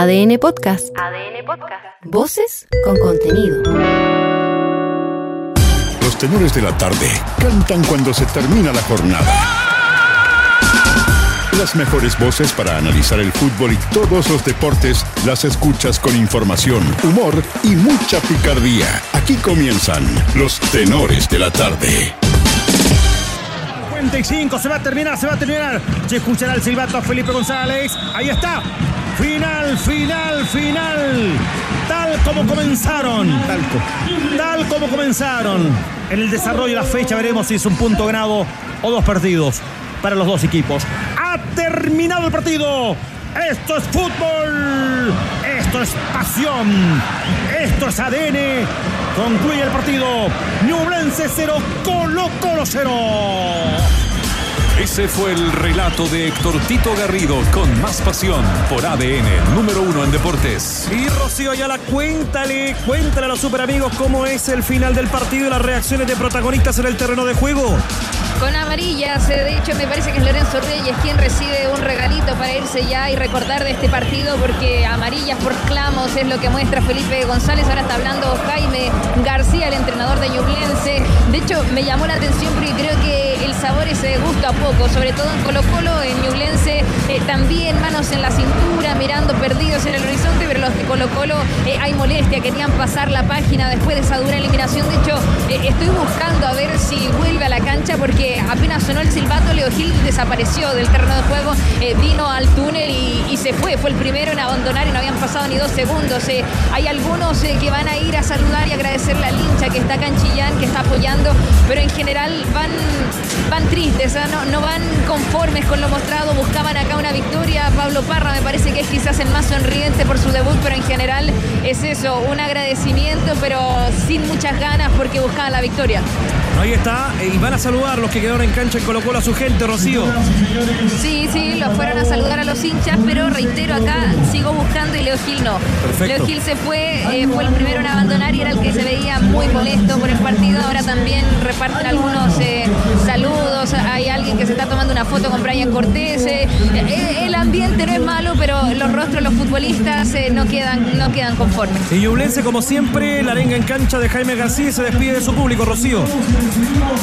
ADN Podcast. ADN Podcast. Voces con contenido. Los tenores de la tarde cantan cuando se termina la jornada. Las mejores voces para analizar el fútbol y todos los deportes las escuchas con información, humor y mucha picardía. Aquí comienzan los tenores de la tarde. 55, se va a terminar, se va a terminar. Se escuchará el silbato a Felipe González. Ahí está. Final, final, final. Tal como comenzaron. Tal como comenzaron. En el desarrollo de la fecha veremos si es un punto ganado o dos partidos para los dos equipos. Ha terminado el partido. Esto es fútbol. Esto es pasión. Esto es ADN. Concluye el partido. Ñublense 0, Colo Colo 0. Ese fue el relato de Héctor Tito Garrido con más pasión por ADN, número uno en deportes. Y Rocío Ayala, cuéntale, cuéntale a los super amigos cómo es el final del partido y las reacciones de protagonistas en el terreno de juego. Con amarillas, de hecho me parece que es Lorenzo Reyes quien recibe un regalito para irse ya y recordar de este partido porque amarillas por clamos es lo que muestra Felipe González. Ahora está hablando Jaime García, el entrenador de Ñublense. De hecho me llamó la atención porque creo que el sabor ese gusta poco, sobre todo en Colo Colo, en Ñublense, eh, también manos en la cintura, mirando perdidos en el Colo Colo eh, hay molestia, querían pasar la página después de esa dura eliminación. De hecho, eh, estoy buscando a ver si vuelve a la cancha porque apenas sonó el silbato, Leo Gil desapareció del terreno de juego, vino al túnel y, se fue, fue el primero en abandonar y no habían pasado ni dos segundos. hay algunos que van a ir a saludar y agradecerle al hincha que está acá que está apoyando, pero en general van, van tristes, no, no van conformes con lo mostrado, buscaban acá una victoria. Pablo Parra me parece que es quizás el más sonriente por su debut, pero en general es eso, un agradecimiento, pero sin muchas ganas porque buscaban la victoria. Ahí está, y van a saludar los que quedaron en cancha y colocó a su gente, Rocío. Sí, sí, los fueron a saludar a los hinchas, pero reitero acá, sigo buscando y Leo Gil no. Leo Gil se fue, eh, fue el primero en abandonar y era el que se veía muy molesto por el partido. Ahora también reparten algunos eh, saludos. Hay alguien que se está tomando una foto con Brian Cortés. Eh, ambiente no es malo, pero los rostros de los futbolistas no, quedan, no quedan conformes. Y Yublense, como siempre, la arenga en cancha de Jaime García se despide de su público, Rocío.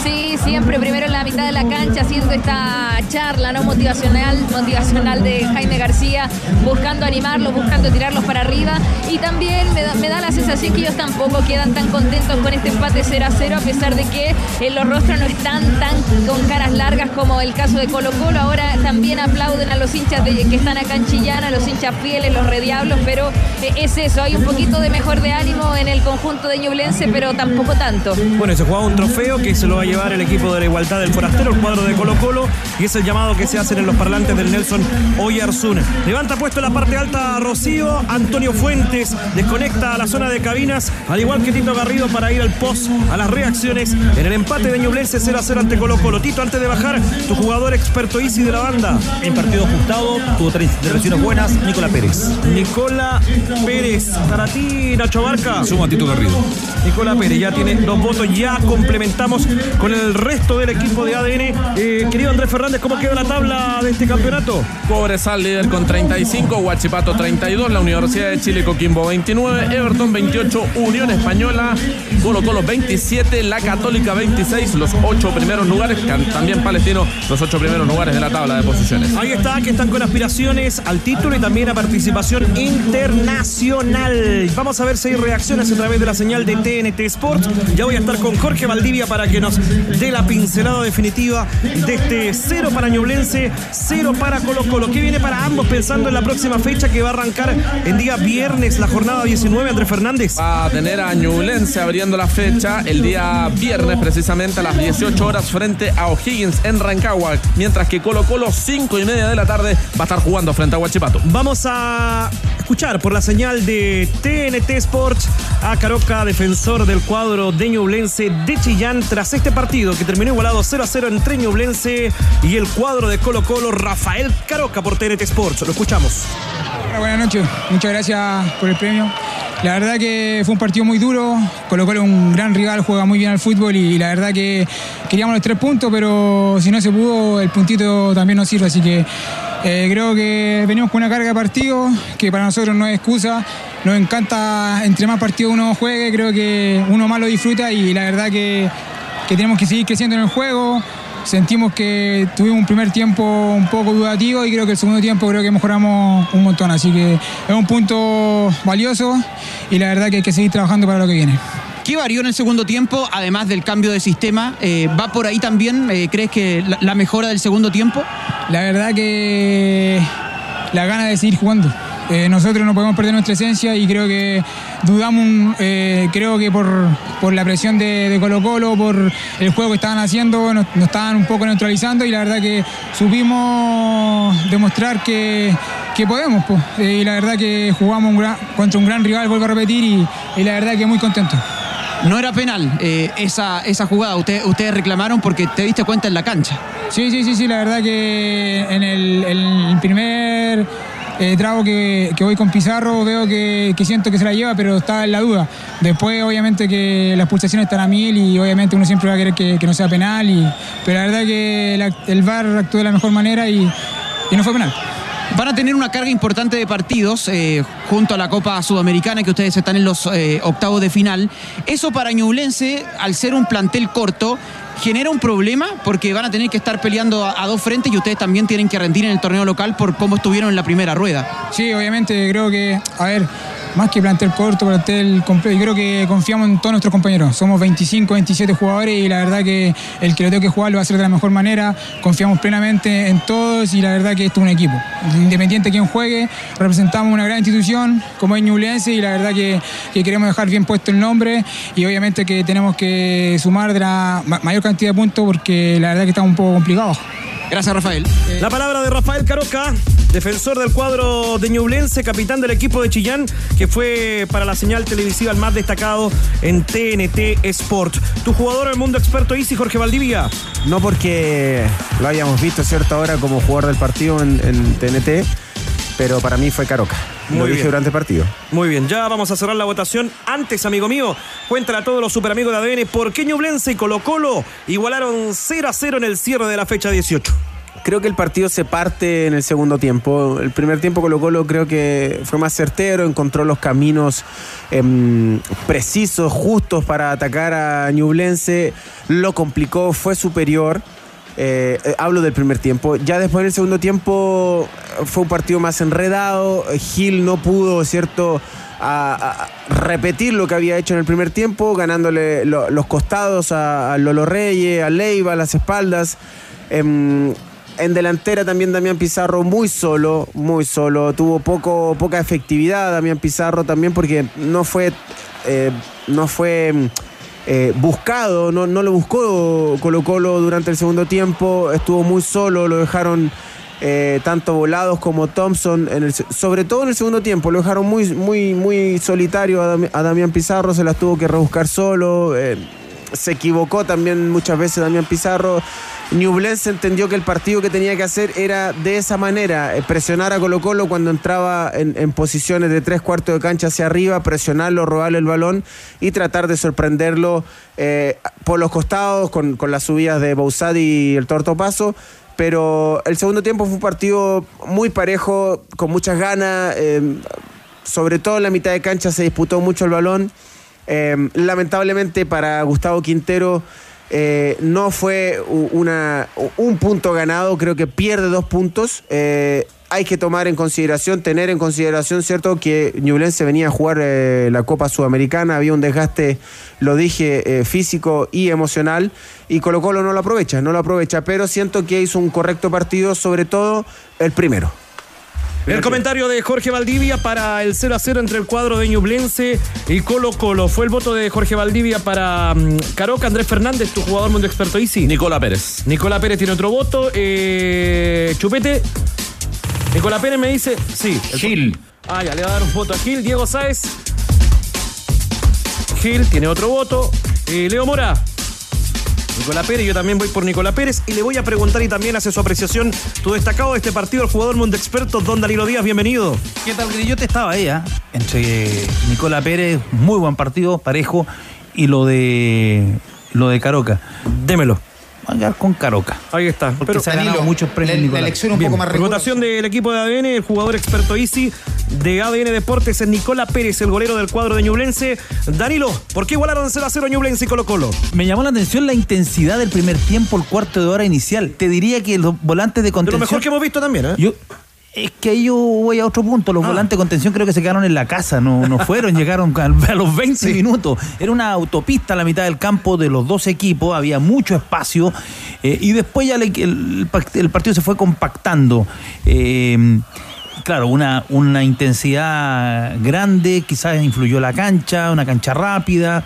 Sí, siempre primero en la mitad de la cancha haciendo esta charla no motivacional, motivacional de Jaime García, buscando animarlos, buscando tirarlos para arriba. Y también me da, la sensación que ellos tampoco quedan tan contentos con este empate 0 a 0, a pesar de que eh, los rostros no están tan con caras largas como el caso de Colo Colo. Ahora también aplauden a los hinchas de, que están acá en Chillán, a los hinchas fieles, los rediablos, pero eh, es eso, hay un poquito de mejor de ánimo en el conjunto de Ñublense, pero tampoco tanto. Bueno, se jugaba un trofeo que se lo va a llevar el equipo de la igualdad del forastero, el cuadro de Colo Colo, y es el llamado que se hacen en los parlantes del Nelson Oyarzún. Levanta puesto en la parte alta Rocío, Antonio Fuentes desconecta a la zona de cabinas, al igual que Tito Garrido para ir al post a las reacciones en el empate de Ñublense 0 a 0 ante Colo Colo. Tito, antes de bajar, tu jugador experto Easy de la banda. En partido ajustado, tuvo tres intervenciones buenas, Nicola Pérez. Nicola Pérez, para ti, Nacho Barca. Suma Tito Garrido. Nicola Pérez ya tiene dos votos, ya complementamos con el resto del equipo de ADN. Eh, querido Andrés Fernández, ¿cómo queda la tabla de este campeonato? Cobresal líder con 35, Huachipato 32, la Universidad de Chile Coquimbo 29, Everton 28, Unión Española, Colo Colo 27, la Católica 26, los ocho primeros lugares, también Palestino, los ocho primeros lugares de la tabla de posiciones. Ahí está, que están con aspiraciones al título y también a participación internacional. Vamos a ver si hay reacciones a través de la señal de TNT Sports. Ya voy a estar con Jorge Valdivia para que nos dé la pincelada definitiva de este cero para Ñublense, cero para Colo Colo. ¿Qué viene para ambos pensando en la próxima fecha que va a arrancar el día viernes, la jornada 19, Andrés Fernández? Va a tener a Ñublense abriendo la fecha el día viernes, precisamente a las 18 horas, frente a O'Higgins en Rancagua, mientras que Colo Colo, 5 y media de la tarde, va a estar jugando frente a Huachipato. Vamos a escuchar por la señal de TNT Sports a Caroca, defensor del cuadro de Ñublense de Chillán, tras este partido que terminó igualado 0 a 0 entre Ñublense y el cuadro de Colo Colo, Rafael Caroca por TNT Sports. Lo escuchamos. Buenas noches, muchas gracias por el premio. La verdad que fue un partido muy duro, Colo Colo un gran rival, juega muy bien al fútbol y la verdad que queríamos los tres puntos, pero si no se pudo, el puntito también nos sirve, así que Eh, creo que venimos con una carga de partido que para nosotros no es excusa. Nos encanta, entre más partidos uno juegue, creo que uno más lo disfruta y la verdad que, que tenemos que seguir creciendo en el juego. Sentimos que tuvimos un primer tiempo un poco dudativo y creo que el segundo tiempo creo que mejoramos un montón. Así que es un punto valioso y la verdad que hay que seguir trabajando para lo que viene. ¿Qué varió en el segundo tiempo, además del cambio de sistema? Eh, ¿Va por ahí también? Eh, ¿Crees que la, mejora del segundo tiempo? La verdad que la gana de seguir jugando. Eh, nosotros no podemos perder nuestra esencia y creo que dudamos, eh, creo que por, por la presión de, Colo Colo, por el juego que estaban haciendo, nos, estaban un poco neutralizando y la verdad que supimos demostrar que, que podemos. po. Eh, y la verdad que jugamos contra un gran rival, vuelvo a repetir, y la verdad que muy contento. No era penal eh, esa, esa jugada. Usted- ustedes reclamaron porque te diste cuenta en la cancha. Sí, sí, sí, sí, la verdad que en el, primer eh, trago que, que voy con Pizarro veo que, que siento que se la lleva, pero estaba en la duda. Después, obviamente, que las pulsaciones están a mil y obviamente uno siempre va a querer que, que no sea penal, y, pero la verdad que el VAR actuó de la mejor manera y, y no fue penal. Van a tener una carga importante de partidos eh, junto a la Copa Sudamericana, que ustedes están en los eh, octavos de final. Eso para Ñublense, al ser un plantel corto, genera un problema porque van a tener que estar peleando a, a dos frentes y ustedes también tienen que rendir en el torneo local por cómo estuvieron en la primera rueda. Sí, obviamente creo que, a ver, más que plantel corto, plantel completo, yo creo que confiamos en todos nuestros compañeros. Somos 25, 27 jugadores y la verdad que el que lo tenga que jugar lo va a hacer de la mejor manera. Confiamos plenamente en todos y la verdad que esto es un equipo. Independiente de quién juegue, representamos una gran institución como es Ñublense y la verdad que, que queremos dejar bien puesto el nombre y obviamente que tenemos que sumar de la ma- mayor cantidad de puntos porque la verdad que está un poco complicado. Gracias, Rafael. La palabra de Rafael Caroca, defensor del cuadro de Ñublense, capitán del equipo de Chillán, que fue para la señal televisiva el más destacado en TNT Sport. Tu jugador del mundo experto Easy, Jorge Valdivia. No porque lo hayamos visto, ¿cierto? Ahora como jugador del partido en, en TNT, pero para mí fue Caroca. lo Muy dije bien. durante el partido. Muy bien, ya vamos a cerrar la votación. Antes, amigo mío, cuéntale a todos los super amigos de ADN por qué Ñublense y Colo Colo igualaron 0 a 0 en el cierre de la fecha 18. Creo que el partido se parte en el segundo tiempo. El primer tiempo Colo Colo creo que fue más certero, encontró los caminos em, precisos, justos para atacar a Ñublense, lo complicó, fue superior. Eh, eh, hablo del primer tiempo. Ya después en el segundo tiempo eh, fue un partido más enredado. Gil no pudo, ¿cierto? Repetir lo que había hecho en el primer tiempo, ganándole lo- los costados a, Lolo Reyes, a Leiva, a las espaldas. Em, en delantera también Damián Pizarro muy solo, muy solo. Tuvo poco, poca efectividad Damián Pizarro también porque no fue, no fue mm, eh, buscado, no, no lo buscó Colo Colo durante el segundo tiempo. Estuvo muy solo, lo dejaron eh, tanto Volados como Thompson, en el sobre todo en el segundo tiempo. Lo dejaron muy, muy, muy solitario a, a Damián Pizarro, se las tuvo que rebuscar solo. eh, se equivocó también muchas veces Damián Pizarro. Ñublense entendió que el partido que tenía que hacer era de esa manera, eh, presionar a Colo Colo cuando entraba en, posiciones de tres cuartos de cancha hacia arriba, presionarlo, robarle el balón y tratar de sorprenderlo eh, por los costados con, con las subidas de Bouzad y el Torto Paso. Pero el segundo tiempo fue un partido muy parejo, con muchas ganas. eh, sobre todo en la mitad de cancha se disputó mucho el balón. Eh, lamentablemente para Gustavo Quintero eh, no fue una, un punto ganado, creo que pierde dos puntos. Eh, hay que tomar en consideración, tener en consideración, ¿cierto?, que Ñublense venía a jugar eh, la Copa Sudamericana, había un desgaste, lo dije, físico y emocional, y Colo Colo no lo aprovecha, no lo aprovecha, pero siento que hizo un correcto partido, sobre todo el primero. El comentario de Jorge Valdivia para el 0 a 0 entre el cuadro de Ñublense y Colo Colo. Fue el voto de Jorge Valdivia para mm, Caroca, Andrés Fernández, tu jugador mundo experto Easy. Nicola Pérez. Nicolás Pérez tiene otro voto. Eh, Chupete. Nicolás Pérez me dice, sí. el- Gil. Ah, ya, le va a dar un voto a Gil. Diego Sáez. Gil tiene otro voto. Eh, Leo Mora. Nicolás Pérez, yo también voy por Nicolás Pérez y le voy a preguntar y también hace su apreciación tu destacado de este partido, el jugador mundo experto, Don Danilo Díaz, bienvenido. ¿Qué tal, Yo te estaba ahí, ¿ah? Entre Nicola Pérez, muy buen partido, parejo, y lo de lo de Caroca. Démelo. Va a quedar con Caroca. Ahí está. Porque Pero se ha ganado muchos premios Nicolás. Bien, Rotación del equipo de ADN, el jugador experto Easy de ADN Deportes es Nicola Pérez, el golero del cuadro de Ñublense. Danilo, ¿por qué igualaron 0 a 0 Ñublense y Colo Colo? Me llamó la atención la intensidad del primer tiempo, el cuarto de hora inicial. Te diría que los volantes de De contención... lo mejor que hemos visto también, ¿eh? Yo, es que ahí yo voy a otro punto. Ah. Los volantes de contención creo que se quedaron en la casa, no, no fueron, llegaron a los 20 minutos. Era una autopista a la mitad del campo de los dos equipos, había mucho espacio eh, y después ya le- el, el partido se fue compactando. Eh, Claro, una, una intensidad grande, quizás influyó la cancha, una cancha rápida,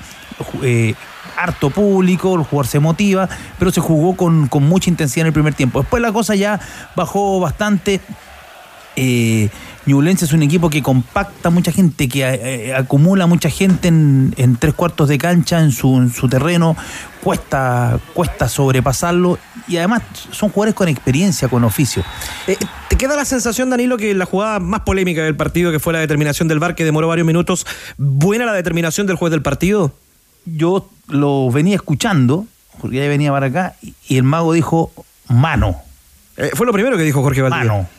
eh, harto público, el jugador se motiva, pero se jugó con, con mucha intensidad en el primer tiempo. Después la cosa ya bajó bastante. Eh, Ñublense es un equipo que compacta mucha gente, que eh, acumula mucha gente en, en tres cuartos de cancha, en su, en su terreno, cuesta, cuesta sobrepasarlo y además son jugadores con experiencia, con oficio. Eh, ¿Te queda la sensación, Danilo, que la jugada más polémica del partido, que fue la determinación del VAR, que demoró varios minutos, buena la determinación del juez del partido? Yo lo venía escuchando, porque ya venía para acá, y- el mago dijo mano. Eh, fue lo primero que dijo Jorge Valdivia. Mano.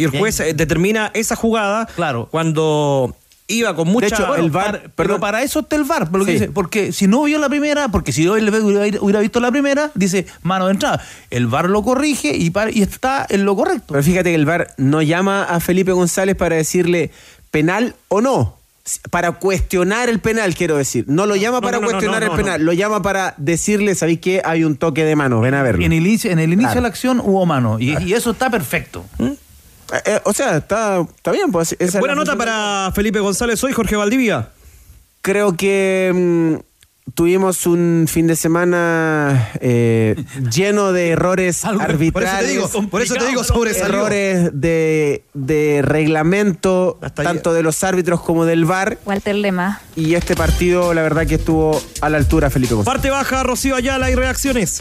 Y el juez eh, determina esa jugada cuando iba con mucha... Bueno, para- pero para eso está el VAR, por lo que Sí. dice, porque si no vio la primera, porque si él hubiera, hubiera visto la primera, dice mano de entrada. El VAR lo corrige y, para- y está en lo correcto. Pero fíjate que el VAR no llama a Felipe González para decirle penal o no. Para cuestionar el penal, quiero decir. No lo llama No, para no, cuestionar no, no, el penal, lo llama para decirle, ¿sabéis qué? Hay un toque de mano, ven a verlo. En el inicio, en el inicio Claro. de la acción hubo mano y, y eso está perfecto. Eh, eh, o sea, está, está bien. Pues, esa Buena nota para Felipe González hoy, Jorge Valdivia. Creo que mm, tuvimos un fin de semana eh, lleno de errores arbitrarios. Por eso te digo, por eso te digo sobresalió. Errores de, de reglamento, tanto de los árbitros como del VAR. Walter Lema. Y este partido, la verdad, que estuvo a la altura, Felipe González. Parte baja, Rocío Ayala y reacciones.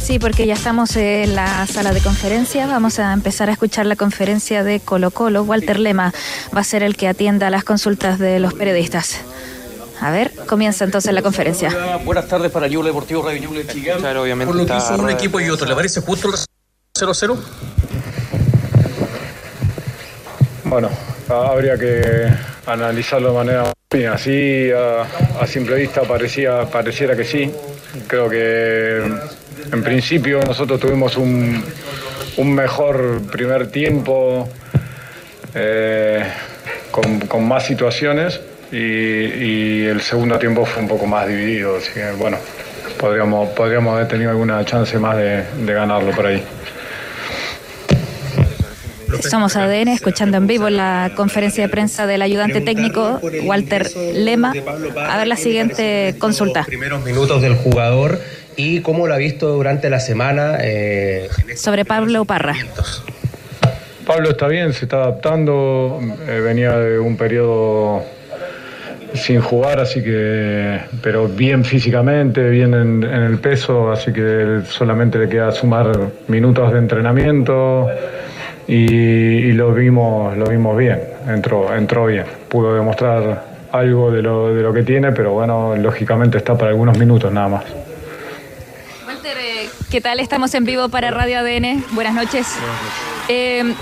Sí, porque ya estamos en la sala de conferencia. Vamos a empezar a escuchar la conferencia de Colo Colo. Walter Lema va a ser el que atienda las consultas de los periodistas. A ver, comienza entonces la conferencia. Buenas tardes para Ñuble Deportivo Radio Ñuble de. Claro, obviamente. Por lo que hizo un equipo y otro, ¿le parece justo el 0-0? Bueno, habría que analizarlo de manera. Así, a, a simple vista, parecía, pareciera que sí. Creo que en principio nosotros tuvimos un, un mejor primer tiempo, eh, con, con más situaciones, y, y el segundo tiempo fue un poco más dividido. Así que, bueno, podríamos, podríamos haber tenido alguna chance más de, de ganarlo por ahí. Somos ADN, escuchando en vivo la conferencia de prensa del ayudante técnico Walter Lema. A ver la siguiente consulta. primeros minutos del jugador y cómo lo ha visto durante la semana. eh, Sobre Pablo Parra. Pablo está bien, se está adaptando, eh, venía de un periodo sin jugar, así que, pero bien físicamente, bien en, en el peso, así que solamente le queda sumar minutos de entrenamiento y, y lo vimos, lo vimos bien, entró, entró bien, pudo demostrar algo de lo, de lo que tiene, pero bueno, lógicamente está para algunos minutos nada más. ¿Qué tal? Estamos en vivo para Radio ADN. Buenas noches. Eh,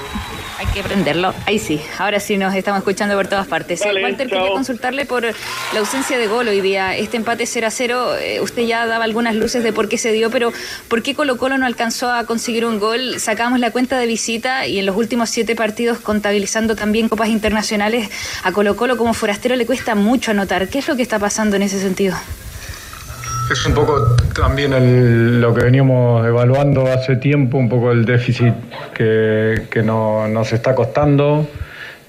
hay que prenderlo. Ahí sí, ahora sí nos estamos escuchando por todas partes. Vale, Walter, chao. quería consultarle por la ausencia de gol hoy día. Este empate 0 a 0, eh, usted ya daba algunas luces de por qué se dio, pero ¿por qué Colo Colo no alcanzó a conseguir un gol? Sacamos la cuenta de visita y en los últimos siete partidos, contabilizando también copas internacionales, a Colo Colo como forastero le cuesta mucho anotar. ¿Qué es lo que está pasando en ese sentido? Es un poco también lo que veníamos evaluando hace tiempo, un poco el déficit que, que no- nos está costando.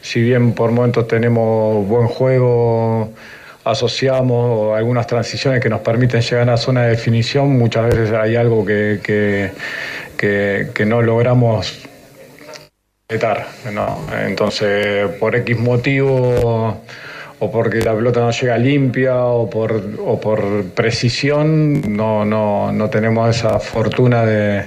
Si bien por momentos tenemos buen juego, asociamos algunas transiciones que nos permiten llegar a la zona de definición, muchas veces hay algo que, que- que- no logramos completar, ¿no? Entonces, por X motivo o porque la pelota no llega limpia o por, o por precisión, no, no, no tenemos esa fortuna de,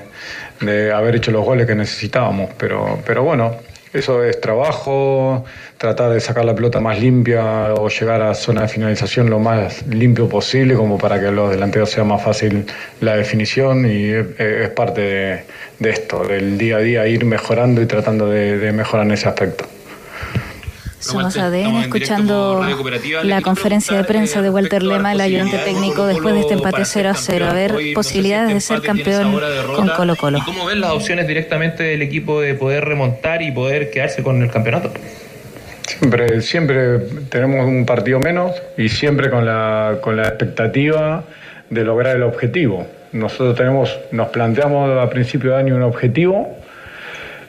de haber hecho los goles que necesitábamos. Pero, pero bueno, eso es trabajo, tratar de sacar la pelota más limpia o llegar a zona de finalización lo más limpio posible como para que a los delanteros sea más fácil la definición y es, parte de, de esto, del día a día ir mejorando y tratando de, de mejorar en ese aspecto. Somos ADN escuchando la conferencia de prensa de Walter Lema, el ayudante técnico, después de este empate 0 a 0. A ver, posibilidades de ser campeón con Colo Colo. ¿Y cómo ven las opciones directamente del equipo de poder remontar y poder quedarse con el campeonato? Siempre, siempre tenemos un partido menos y siempre con la, con la expectativa de lograr el objetivo. Nosotros tenemos, nos planteamos a principio de año un objetivo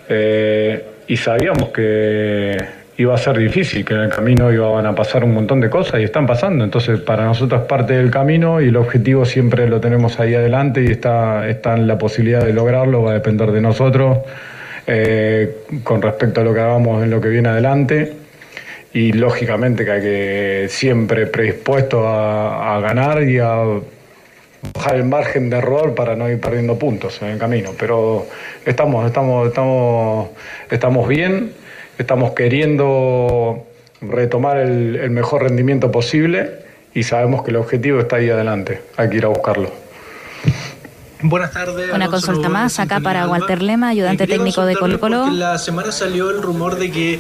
eh, y sabíamos que iba a ser difícil, que en el camino iban a pasar un montón de cosas y están pasando. Entonces, para nosotros es parte del camino y el objetivo siempre lo tenemos ahí adelante y está, está en la posibilidad de lograrlo, va a depender de nosotros eh, con respecto a lo que hagamos en lo que viene adelante. Y lógicamente que hay que siempre predispuesto a, ganar y a bajar el margen de error para no ir perdiendo puntos en el camino. Pero estamos, estamos, estamos, estamos bien estamos queriendo retomar el, el, mejor rendimiento posible y sabemos que el objetivo está ahí adelante, hay que ir a buscarlo. Buenas tardes. Una consulta más acá para Walter Lema, ayudante técnico de Colo Colo. La semana salió el rumor de que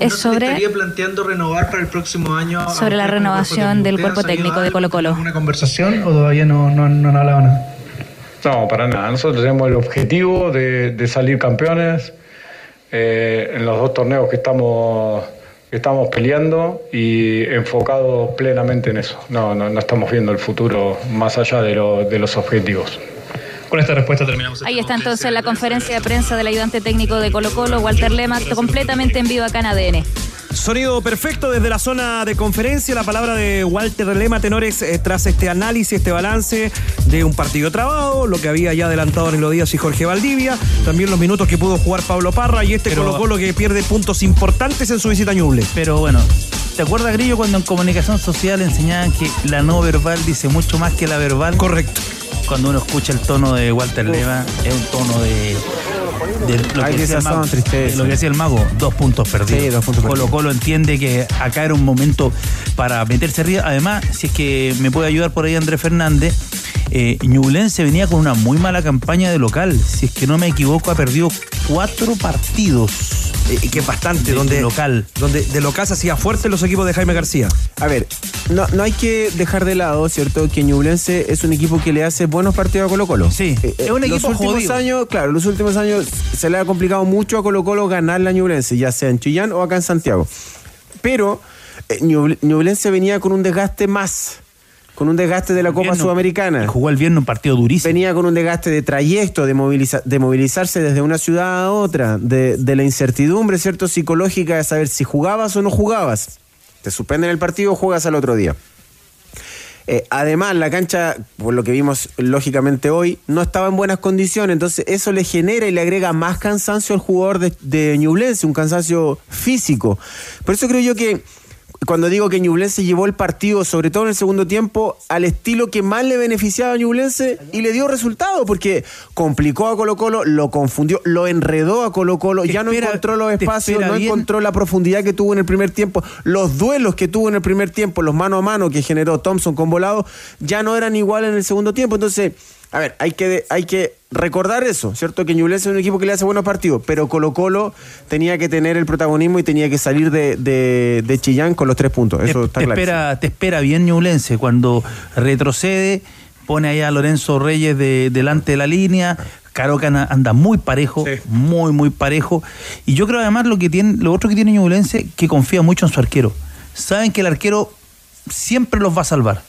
es sobre estaría planteando renovar para el próximo año sobre la renovación del cuerpo técnico de Colo Colo. ¿Una conversación o todavía no, no, no, no hablaba nada? No, para nada. Nosotros tenemos el objetivo de, de salir campeones eh, en los dos torneos que estamos, que estamos peleando y enfocados plenamente en eso. No, no, no, estamos viendo el futuro más allá de, lo, de los objetivos. Con esta respuesta terminamos. Ahí está entonces la conferencia de prensa del ayudante técnico de Colo Colo, Walter Lema, completamente en vivo acá en ADN. Sonido perfecto desde la zona de conferencia. La palabra de Walter Lema Tenores eh, tras este análisis, este balance de un partido trabado, lo que había ya adelantado Nilo Díaz y Jorge Valdivia, también los minutos que pudo jugar Pablo Parra y este Colo Colo que pierde puntos importantes en su visita a Ñuble. Pero bueno, ¿te acuerdas, Grillo, cuando en comunicación social enseñaban que la no verbal dice mucho más que la verbal? Correcto. Cuando uno escucha el tono de Walter Lema, es un tono de de lo, que decía mago, lo, que decía el mago, dos puntos perdidos. Sí, dos puntos Colo perdidos. Colo entiende que acá era un momento para meterse arriba. Además, si es que me puede ayudar por ahí Andrés Fernández, eh, Ñublense venía con una muy mala campaña de local. Si es que no me equivoco, ha perdido cuatro partidos. Eh, que es bastante, de, donde, de local. donde de local se hacía fuerte los equipos de Jaime García. A ver, no, no hay que dejar de lado, ¿cierto? Que Ñublense es un equipo que le hace buenos partidos a Colo Colo. Sí, Eh, es un los equipo últimos jodido. años, claro, los últimos años se le ha complicado mucho a Colo Colo ganar la Ñublense, ya sea en Chillán o acá en Santiago. Pero eh, Ñuble- Ñublense venía con un desgaste más, con un desgaste de la Copa Viernes- Sudamericana. Jugó el viernes un partido durísimo. Venía con un desgaste de trayecto, de, moviliza- de movilizarse desde una ciudad a otra, de, de la incertidumbre, ¿cierto? Psicológica de saber si jugabas o no jugabas. Te suspenden el partido o juegas al otro día. Eh, además, la cancha, por lo que vimos lógicamente hoy, no estaba en buenas condiciones, entonces eso le genera y le agrega más cansancio al jugador de, de Ñublense, un cansancio físico. Por eso creo yo que cuando digo que Ñublense llevó el partido, sobre todo en el segundo tiempo, al estilo que más le beneficiaba a Ñublense y le dio resultado, porque complicó a Colo Colo, lo confundió, lo enredó a Colo Colo, ya no encontró los espacios, no bien. encontró la profundidad que tuvo en el primer tiempo, los duelos que tuvo en el primer tiempo, los mano a mano que generó Thompson con volado, ya no eran iguales en el segundo tiempo, entonces... A ver, hay que, hay que recordar eso, ¿cierto? Que Ñublense es un equipo que le hace buenos partidos, pero Colo Colo tenía que tener el protagonismo y tenía que salir de, de- de Chillán con los tres puntos. Eso te, está te claro. espera, te espera bien Ñublense cuando retrocede, pone ahí a Lorenzo Reyes de, delante de la línea. Caroca anda- muy parejo, muy, muy parejo. Y yo creo además lo que tiene, lo otro que tiene Ñublense, que confía mucho en su arquero. Saben que el arquero siempre los va a salvar.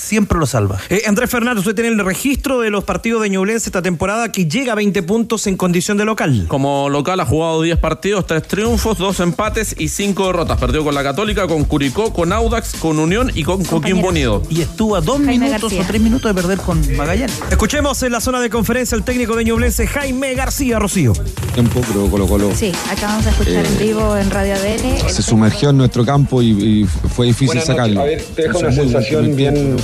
Siempre los salva. Eh, Andrés Fernández, usted tiene el registro de los partidos de Ñublense esta temporada que llega a 20 puntos en condición de local. Como local ha jugado 10 partidos, 3 triunfos, 2 empates y 5 derrotas. Perdió con la Católica, con Curicó, con Audax, con Unión y con Coquimbo Unido. Y estuvo a dos Jaime minutos García. o tres minutos de perder con Magallanes. Escuchemos en la zona de conferencia el técnico de Ñublense, Jaime García Rocío. tiempo, pero Colo Colo Sí, acabamos de escuchar en vivo en Radio ADN. se sumergió en nuestro campo y, y fue difícil Buenas noches. sacarlo. A ver, te deja una sensación bien,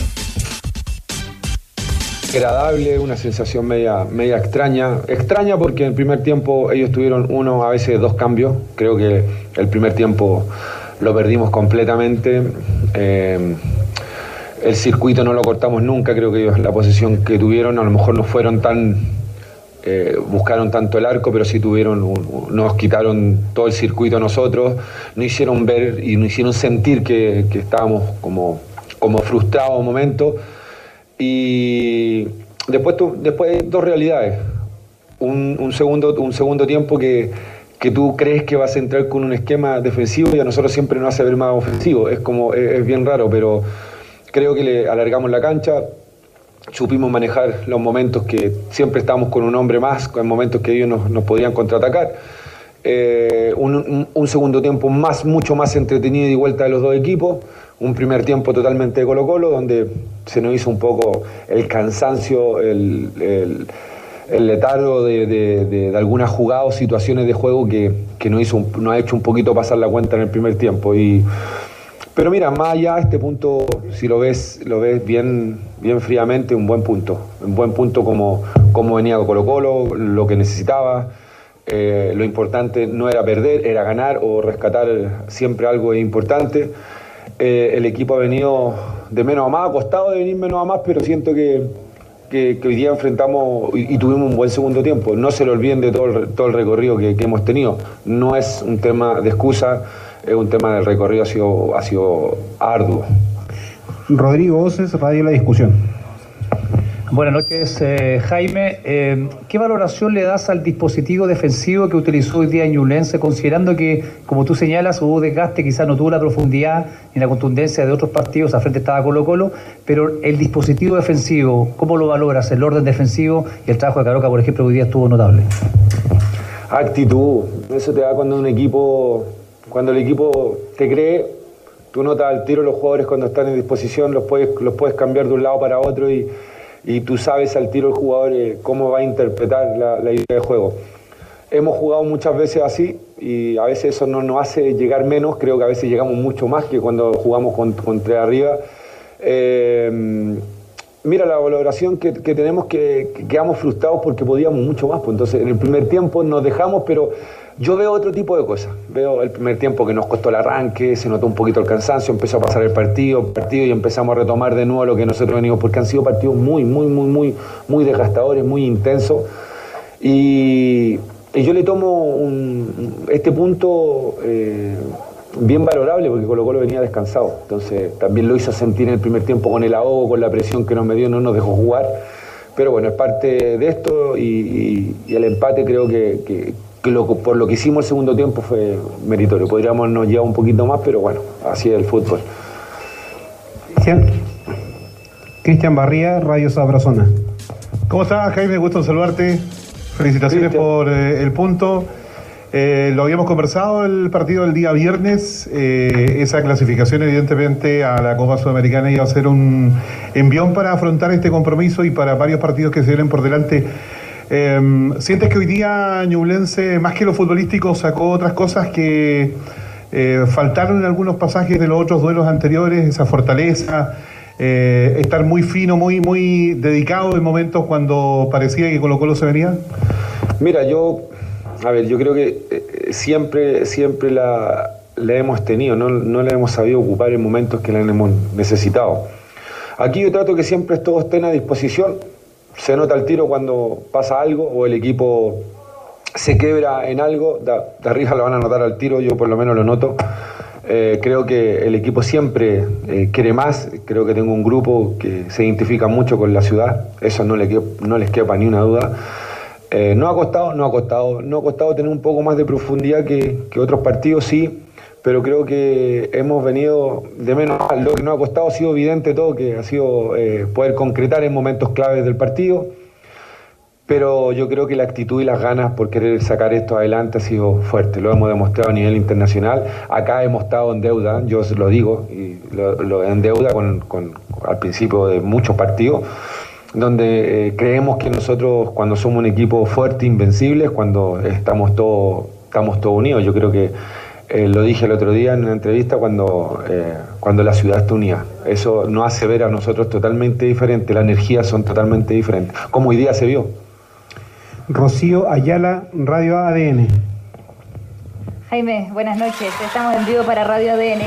agradable, una sensación media, media extraña. Extraña porque en el primer tiempo ellos tuvieron uno, a veces dos cambios. Creo que el primer tiempo lo perdimos completamente. Eh, el circuito no lo cortamos nunca, creo que ellos la posición que tuvieron a lo mejor no fueron tan, eh, buscaron tanto el arco, pero sí tuvieron, nos quitaron todo el circuito a nosotros, no hicieron ver y nos hicieron sentir que, que estábamos como, como frustrados un momento. Y después, tu- después dos realidades. Un, un segundo, un segundo tiempo que, que tú crees que vas a entrar con un esquema defensivo y a nosotros siempre nos hace ver más ofensivo. Es como, es, bien raro, pero creo que le alargamos la cancha, supimos manejar los momentos que siempre estábamos con un hombre más, con momentos que ellos nos, nos podían contraatacar. Eh, un, un- un segundo tiempo más, mucho más entretenido y vuelta de los dos equipos. Un primer tiempo totalmente de Colo-Colo, donde se nos hizo un poco el cansancio, el, el- el letargo de, de- de- algunas jugadas o situaciones de juego que, que nos, hizo ha hecho un poquito pasar la cuenta en el primer tiempo. Y, pero mira, más allá este punto, si lo ves, lo ves bien, bien fríamente, un buen punto. Un buen punto como, como venía Colo Colo, lo que necesitaba. Eh, lo importante no era perder, era ganar o rescatar siempre algo importante. Eh, el equipo ha venido de menos a más, ha costado de venir menos a más, pero siento que, que- hoy día enfrentamos y, tuvimos un buen segundo tiempo. No se lo olviden de todo el, todo el recorrido que, que hemos tenido. No es un tema de excusa, es un tema del recorrido, ha sido, ha sido arduo. Rodrigo Oces, Radio La Discusión. Buenas noches, eh, Jaime. Eh, ¿Qué valoración le das al dispositivo defensivo que utilizó hoy día Ñublense, considerando que, como tú señalas, hubo desgaste, quizás no tuvo la profundidad ni la contundencia de otros partidos, al frente estaba Colo Colo, pero el dispositivo defensivo, ¿cómo lo valoras? El orden defensivo y el trabajo de Caroca, por ejemplo, hoy día estuvo notable. Actitud, eso te da cuando un equipo, cuando el equipo te cree, tú notas al tiro los jugadores cuando están en disposición, los puedes, los puedes cambiar de un lado para otro y, y tú sabes al tiro el jugador eh, cómo va a interpretar la, idea de juego. Hemos jugado muchas veces así y a veces eso no nos hace llegar menos, creo que a veces llegamos mucho más que cuando jugamos con- contra arriba. Eh, Mira, la valoración que, que tenemos que, que quedamos frustrados porque podíamos mucho más. Pues entonces, en el primer tiempo nos dejamos, pero yo veo otro tipo de cosas. Veo el primer tiempo que nos costó el arranque, se notó un poquito el cansancio, empezó a pasar el partido, partido y empezamos a retomar de nuevo lo que nosotros venimos, porque han sido partidos muy, muy, muy, muy, muy desgastadores, muy intensos. Y, yo le tomo este punto eh, bien valorable porque Colo Colo venía descansado. Entonces también lo hizo sentir en el primer tiempo con el ahogo, con la presión que nos dio, no nos dejó jugar. Pero bueno, es parte de esto y, el empate creo que lo- por lo que hicimos el segundo tiempo fue meritorio. Podríamos nos llevar un poquito más, pero bueno, así es el fútbol. Cristian. Cristian Barría, Radio Sabrosona. ¿Cómo estás, Jaime? Gusto en saludarte. Felicitaciones por eh, el punto. Eh, lo habíamos conversado el partido del día viernes. eh, esa clasificación, evidentemente, a la Copa Sudamericana iba a ser un envión para afrontar este compromiso y para varios partidos que se vienen por delante. Eh, ¿Sientes que hoy día Ñublense, más que lo futbolístico, sacó otras cosas que eh, faltaron en algunos pasajes de los otros duelos anteriores? Esa fortaleza, eh, estar muy fino, muy, muy dedicado en momentos cuando parecía que Colo Colo se venía? Mira, yo, a ver, yo creo que eh, siempre, siempre la, la hemos tenido, no, no la hemos sabido ocupar en momentos que la hemos necesitado. Aquí yo trato que siempre todos estén a disposición. Se nota el tiro cuando pasa algo o el equipo se quebra en algo, de, arriba lo van a notar al tiro, yo por lo menos lo noto. Eh, creo que el equipo siempre eh, quiere más, creo que tengo un grupo que se identifica mucho con la ciudad, eso no les quepa ni una duda. Eh, no ha costado, no ha costado, no ha costado tener un poco más de profundidad que, que otros partidos, sí, pero creo que hemos venido de menos más. Lo que no ha costado ha sido evidente todo, que ha sido eh, poder concretar en momentos claves del partido. Pero yo creo que la actitud y las ganas por querer sacar esto adelante ha sido fuerte. Lo hemos demostrado a nivel internacional. Acá hemos estado en deuda, yo lo digo, y lo, lo- en deuda con, con- al principio de muchos partidos, donde eh, creemos que nosotros cuando somos un equipo fuerte, invencible, es cuando estamos todos estamos todos unidos. Yo creo que eh, lo dije el otro día en una entrevista cuando, eh, cuando la ciudad está unida. Eso nos hace ver a nosotros totalmente diferente, las energías son totalmente diferentes, como hoy día se vio. Rocío Ayala, Radio ADN. Jaime, buenas noches. Estamos en vivo para Radio ADN.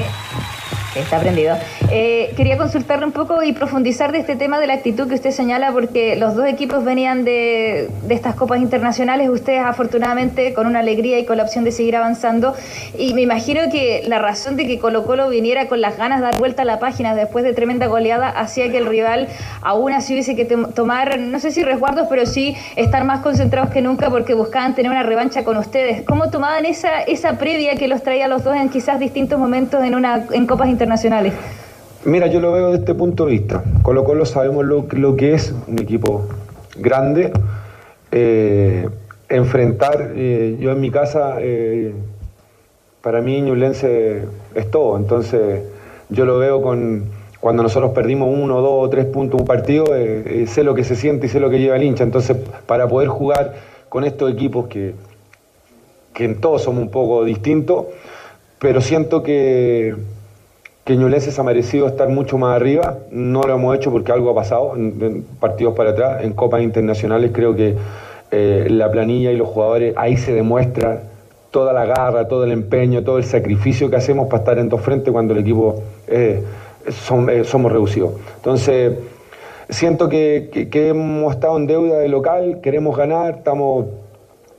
Está prendido. Eh, quería consultarle un poco y profundizar de este tema de la actitud que usted señala, porque los dos equipos venían de, de, estas copas internacionales, ustedes afortunadamente con una alegría y con la opción de seguir avanzando. Y me imagino que la razón de que Colo Colo viniera con las ganas de dar vuelta a la página después de tremenda goleada hacía que el rival aún así hubiese que tomar, no sé si resguardos, pero sí estar más concentrados que nunca porque buscaban tener una revancha con ustedes. ¿Cómo tomaban esa, esa previa que los traía los dos en quizás distintos momentos en, una, en copas internacionales? Internacionales? Mira, yo lo veo desde este punto de vista. Colo Colo sabemos lo, que es un equipo grande. Eh, enfrentar, eh, yo en mi casa, eh, para mí Ñublense es todo. Entonces, yo lo veo con cuando nosotros perdimos uno, dos o tres puntos un partido, sé lo que se siente y sé lo que lleva el hincha. Entonces, para poder jugar con estos equipos que, que en todos somos un poco distintos, pero siento que que Ñublense se ha merecido estar mucho más arriba. No lo hemos hecho porque algo ha pasado en, partidos para atrás. En copas internacionales creo que eh, la planilla y los jugadores ahí se demuestra toda la garra, todo el empeño, todo el sacrificio que hacemos para estar en dos frentes cuando el equipo eh, eh, somos reducidos. Entonces, siento que hemos estado en deuda de local, queremos ganar, estamos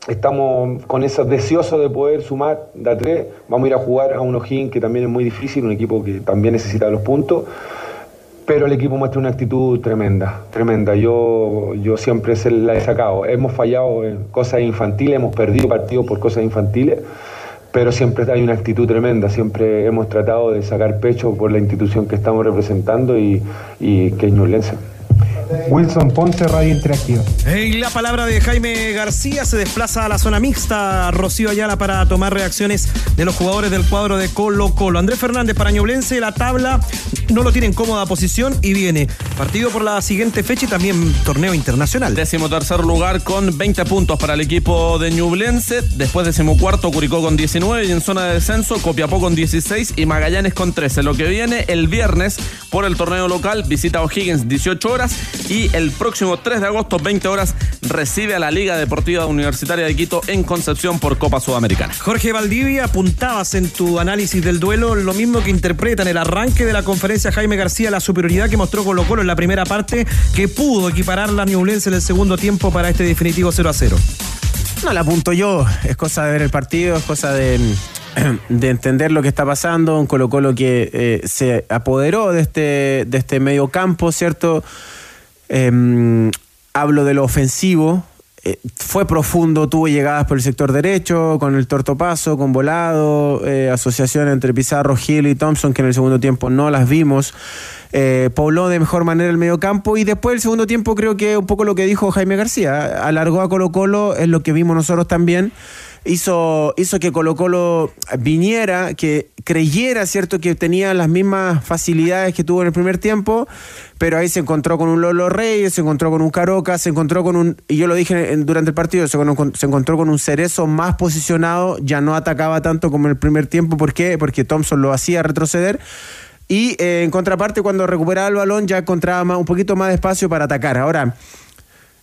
Estamos con eso deseoso de poder sumar de a tres. Vamos a ir a jugar a un O'Higgins que también es muy difícil, un equipo que también necesita los puntos. Pero el equipo muestra una actitud tremenda, tremenda. Yo, yo siempre la he sacado. Hemos fallado en cosas infantiles, hemos perdido partidos por cosas infantiles, pero siempre hay una actitud tremenda. Siempre hemos tratado de sacar pecho por la institución que estamos representando y, y que es Ñublense. Wilson Ponce, Radio Interactiva. Y la palabra de Jaime García se desplaza a la zona mixta, Rocío Ayala, para tomar reacciones de los jugadores del cuadro de Colo Colo. Andrés Fernández para Ñublense, la tabla no lo tiene en cómoda posición y viene partido por la siguiente fecha y también torneo internacional. Décimo tercer lugar con 20 puntos para el equipo de Ñublense. Después décimo cuarto, Curicó con 19 y en zona de descenso, Copiapó con 16 y Magallanes con 13. Lo que viene el viernes por el torneo local, visita O'Higgins 18 horas y el próximo 3 de agosto, 20 horas, recibe a la Liga Deportiva Universitaria de Quito en Concepción por Copa Sudamericana. Jorge Valdivia, apuntabas en tu análisis del duelo lo mismo que interpreta en el arranque de la conferencia Jaime García, la superioridad que mostró Colo Colo en la primera parte, que pudo equiparar la Ñublense en el segundo tiempo para este definitivo 0 a 0. No la apunto yo, es cosa de ver el partido, es cosa de de entender lo que está pasando, un Colo Colo que eh, se apoderó de este, de este medio campo, ¿cierto? Em, hablo de lo ofensivo. Eh, fue profundo, tuvo llegadas por el sector derecho, con el tortopaso, con volado, eh, asociación entre Pizarro, Gil y Thompson, que en el segundo tiempo no las vimos. Eh, pobló de mejor manera el medio campo y después el segundo tiempo creo que un poco lo que dijo Jaime García, alargó a Colo Colo, es lo que vimos nosotros también hizo, hizo que Colo Colo viniera, que creyera, ¿cierto?, que tenía las mismas facilidades que tuvo en el primer tiempo, pero ahí se encontró con un Lolo Reyes, se encontró con un Caroca, se encontró con un, y yo lo dije durante el partido, se, encontró con un Cerezo más posicionado, ya no atacaba tanto como en el primer tiempo, ¿por qué? Porque Thompson lo hacía retroceder. Y eh, en contraparte, cuando recuperaba el balón, ya encontraba un poquito más de espacio para atacar. Ahora,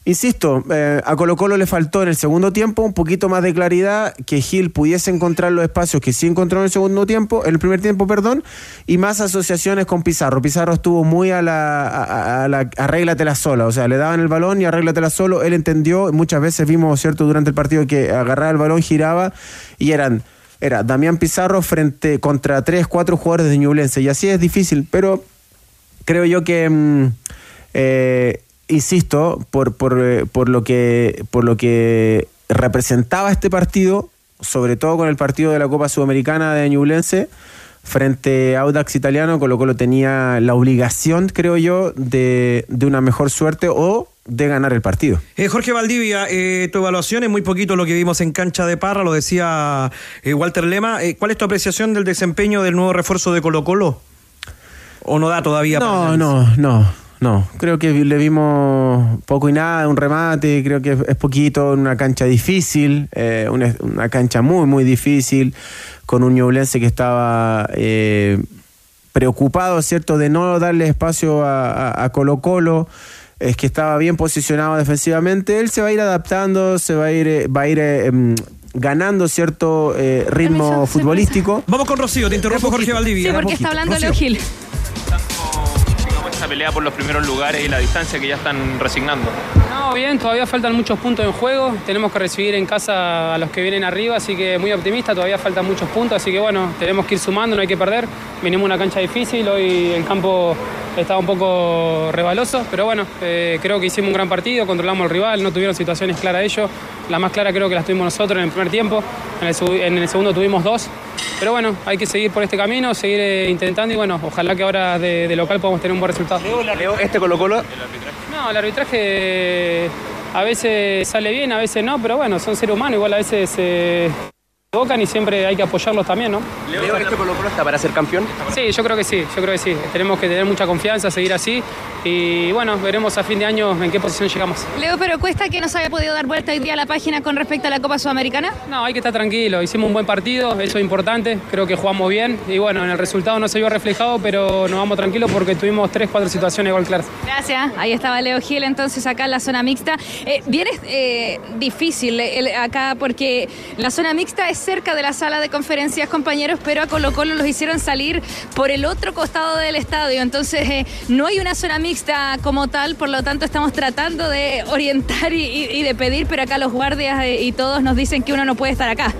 Insisto, eh, a Colo Colo le faltó en el segundo tiempo un poquito más de claridad, que Gil pudiese encontrar los espacios que sí encontró en el segundo tiempo, en el primer tiempo, perdón, y más asociaciones con Pizarro. Pizarro estuvo muy a la, a, la arréglatela sola, o sea, le daban el balón y arréglatela solo, él entendió, muchas veces vimos, ¿cierto?, durante el partido que agarraba el balón, giraba y eran era Damián Pizarro frente contra tres, cuatro jugadores de Ñublense. Y así es difícil, pero creo yo que mm, eh, insisto, por, por, eh, por, lo que, por lo que representaba este partido, sobre todo con el partido de la Copa Sudamericana de Ñublense, frente a Audax Italiano, con lo cual tenía la obligación, creo yo, de, de una mejor suerte o de ganar el partido. Eh, Jorge Valdivia, eh, tu evaluación es muy poquito lo que vimos en cancha de Parra, lo decía Walter Lema. ¿Cuál es tu apreciación del desempeño del nuevo refuerzo de Colo Colo? ¿O no da todavía? No, no, no. No, creo que le vimos poco, y nada, un remate, creo que es, poquito, en una cancha difícil, eh, una, una cancha muy, muy difícil, con un Ñublense que estaba eh, preocupado, ¿cierto?, de no darle espacio a, a- a Colo Colo. Es que estaba bien posicionado defensivamente. Él se va a ir adaptando, se va a ir, eh, va a ir eh, em, ganando cierto eh, ritmo futbolístico. Vamos con Rocío, te interrumpo Jorge Valdivia. Sí, porque está hablando Leo Gil. Pelea por los primeros lugares y la distancia que ya están resignando. No, bien, todavía faltan muchos puntos en juego. Tenemos que recibir en casa a los que vienen arriba, así que muy optimista. Todavía faltan muchos puntos, así que bueno, tenemos que ir sumando, no hay que perder. Vinimos a una cancha difícil, hoy el campo estaba un poco rebaloso, pero bueno, eh, creo que hicimos un gran partido, controlamos al rival, no tuvieron situaciones claras ellos. La más clara creo que las tuvimos nosotros en el primer tiempo, en el, seg- en el segundo tuvimos dos. Pero bueno, hay que seguir por este camino, seguir eh, intentando y bueno, ojalá que ahora de, de local podamos tener un buen resultado. Leo, este Colo Colo. No, el arbitraje a veces sale bien, a veces no, pero bueno, son seres humanos, igual a veces se equivocan y siempre hay que apoyarlos también, ¿no? Leo, este Colo Colo está para ser campeón. Sí, yo creo que sí, yo creo que sí. Tenemos que tener mucha confianza, seguir así y bueno, veremos a fin de año en qué posición llegamos. Leo, pero cuesta que no se haya podido dar vuelta hoy día a la página con respecto a la Copa Sudamericana. No, hay que estar tranquilo, hicimos un buen partido, eso es importante, creo que jugamos bien y bueno, en el resultado no se vio reflejado, pero nos vamos tranquilos porque tuvimos tres, cuatro situaciones de gol claras. Gracias. Ahí estaba Leo Gil, entonces acá en la zona mixta. Eh, bien es eh, difícil eh, acá porque la zona mixta es cerca de la sala de conferencias, compañeros, pero a Colo Colo los hicieron salir por el otro costado del estadio. Entonces eh, no hay una zona mixta como tal, por lo tanto estamos tratando de orientar y, de pedir, pero acá los guardias eh, y todos nos dicen que uno no puede estar acá.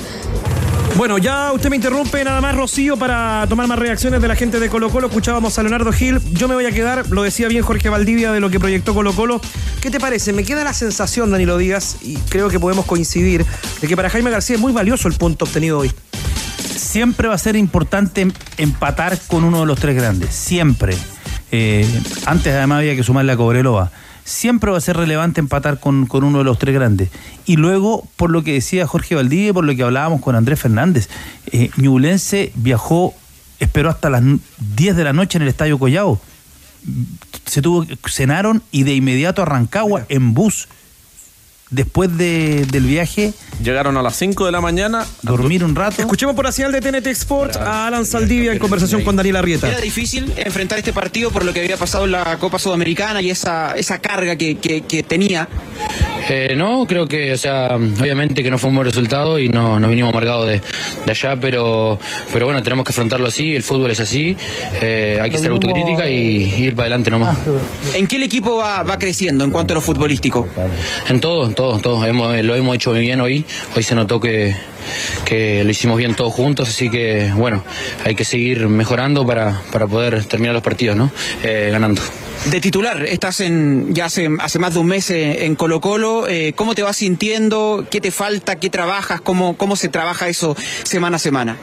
Bueno, ya usted me interrumpe nada más, Rocío, para tomar más reacciones de la gente de Colo Colo. Escuchábamos a Leonardo Gil. Yo me voy a quedar, lo decía bien Jorge Valdivia, de lo que proyectó Colo Colo. ¿Qué te parece? Me queda la sensación, Danilo Díaz, y creo que podemos coincidir, de que para Jaime García es muy valioso el punto obtenido hoy. siempre va a ser importante em- empatar con uno de los tres grandes. Siempre. Eh, antes además había que sumarle a Cobreloa. Siempre va a ser relevante empatar con, con uno de los tres grandes. Y luego, por lo que decía Jorge Valdivia, por lo que hablábamos con Andrés Fernández, eh, Ñublense viajó, esperó hasta las 10 de la noche en el Estadio Collao. Se tuvo, cenaron y de inmediato a Rancagua en bus. Después de- del viaje, Llegaron a las 5 de la mañana. dormir un rato. Escuchemos por la señal de TNT Sport a Alan Saldivia en conversación con Daniel Arrieta. Era difícil enfrentar este partido por lo que había pasado en la Copa Sudamericana y esa, esa carga que, que- que tenía. Eh, no, creo que, o sea, obviamente que no fue un buen resultado y no, no vinimos marcados de, de allá, pero, pero bueno, tenemos que afrontarlo así, el fútbol es así, eh, hay que ser autocrítica y, y ir para adelante nomás. ¿En qué el equipo va, va creciendo en cuanto a lo futbolístico? En todo, en todo, en todo. Hemos- lo hemos hecho muy bien hoy. Hoy se notó que, que lo hicimos bien todos juntos, así que bueno, hay que seguir mejorando para, para poder terminar los partidos, ¿no? Eh, ganando. De titular, estás en ya hace, hace más de un mes eh, en Colo Colo. eh, ¿Cómo te vas sintiendo? ¿Qué te falta? ¿Qué trabajas? ¿Cómo, cómo se trabaja eso semana a semana?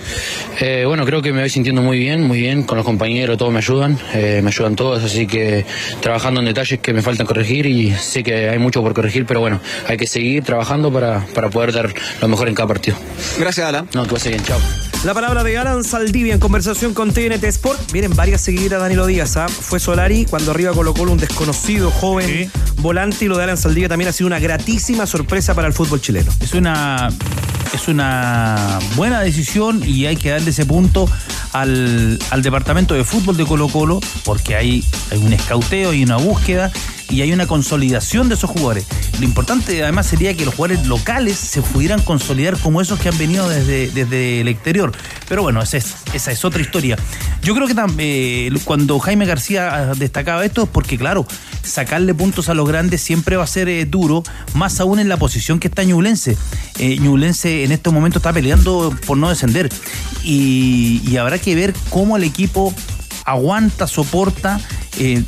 Eh, bueno, creo que me voy sintiendo muy bien, muy bien, con los compañeros, todos me ayudan, eh, me ayudan todos, así que trabajando en detalles que me faltan corregir y sé que hay mucho por corregir, pero bueno, hay que seguir trabajando para, para poder dar lo mejor en cada partido. Gracias, Alan. No, que vaya bien, chao. La palabra de Alan Saldivia en conversación con TNT Sport. Vienen varias seguidas Danilo Díaz. ¿ah? Fue Solari cuando arriba colocó un desconocido joven volante y lo de Alan Saldivia también ha sido una gratísima sorpresa para el fútbol chileno. Es una es una buena decisión y hay que darle ese punto al, al departamento de fútbol de Colo Colo porque hay, hay un escauteo y una búsqueda y hay una consolidación de esos jugadores. Lo importante además sería que los jugadores locales se pudieran consolidar como esos que han venido desde, desde el exterior. Pero bueno, esa es, esa es otra historia. Yo creo que eh, cuando Jaime García destacaba esto es porque, claro, sacarle puntos a los grandes siempre va a ser eh, duro, más aún en la posición que está Ñublense. Eh, en estos momentos está peleando por no descender y, y habrá que ver cómo el equipo aguanta, soporta. eh,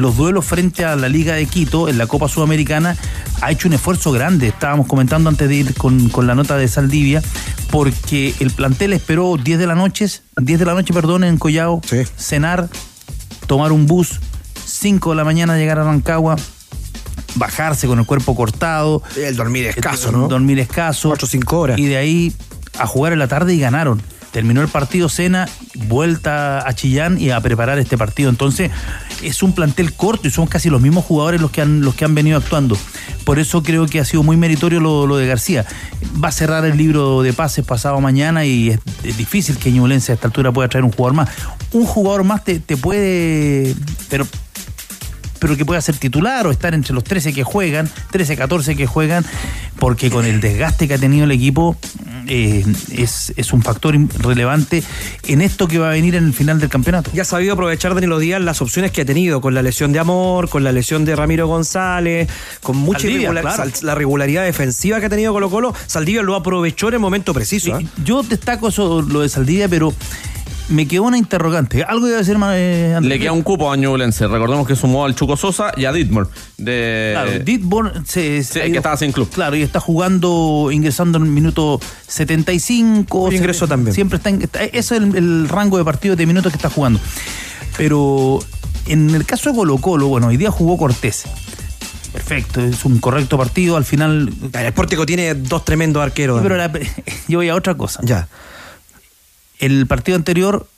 los duelos frente a la Liga de Quito en la Copa Sudamericana ha hecho un esfuerzo grande. Estábamos comentando antes de ir con, con la nota de Saldivia, porque el plantel esperó 10 de la noche, 10 de la noche, perdón, en Collao, cenar, tomar un bus, 5 de la mañana llegar a Rancagua, bajarse con el cuerpo cortado. El dormir escaso, eh, ¿no? Dormir escaso. 8 o 5 horas. Y de ahí a jugar en la tarde y ganaron. terminó el partido, cena, vuelta a Chillán y a preparar este partido. Entonces, es un plantel corto y son casi los mismos jugadores los que han, los que han venido actuando. Por eso creo que ha sido muy meritorio lo, lo de García. Va a cerrar el libro de pases pasado mañana y es, difícil que Ñublense a esta altura pueda traer un jugador más. Un jugador más te, te puede. Pero pero que pueda ser titular o estar entre los 13 que juegan, 13, 14 que juegan, porque con el desgaste que ha tenido el equipo eh, es, es, un factor relevante en esto que va a venir en el final del campeonato. Ya ha sabido aprovechar Danilo Díaz las opciones que ha tenido con la lesión de Amor, con la lesión de Ramiro González, con mucha Saldivia, irregular- claro. sal- la regularidad defensiva que ha tenido Colo Colo. Saldivia lo aprovechó en el momento preciso. ¿ah? Yo destaco eso, lo de Saldivia, pero me quedó una interrogante. Algo debe ser más. eh, Andrés? Le queda un cupo a Ñublense. Recordemos que sumó al Chuco Sosa y a Ditmore. De... Claro, Ditborn se, se Sí, que estaba sin club. Claro, y está jugando, ingresando en el minuto 75. ingresó se- también. Siempre está, en- está- ese es el, el rango de partidos de minutos que está jugando. Pero en el caso de Colo Colo, bueno, hoy día jugó Cortés. Perfecto, es un correcto partido. Al final. El Pórtico tiene dos tremendos arqueros. Pero la- yo voy a otra cosa. Ya. El partido anterior,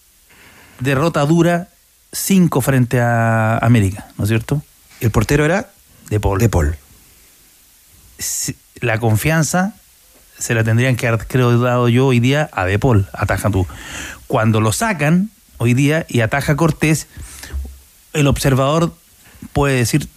derrota dura 5 frente a América, ¿no es cierto? El portero era De Paul. de Paul. la confianza se la tendrían que haber, creo, dado yo hoy día a De Paul, ataja tú. Cuando lo sacan hoy día y ataja Cortés, el observador puede decir,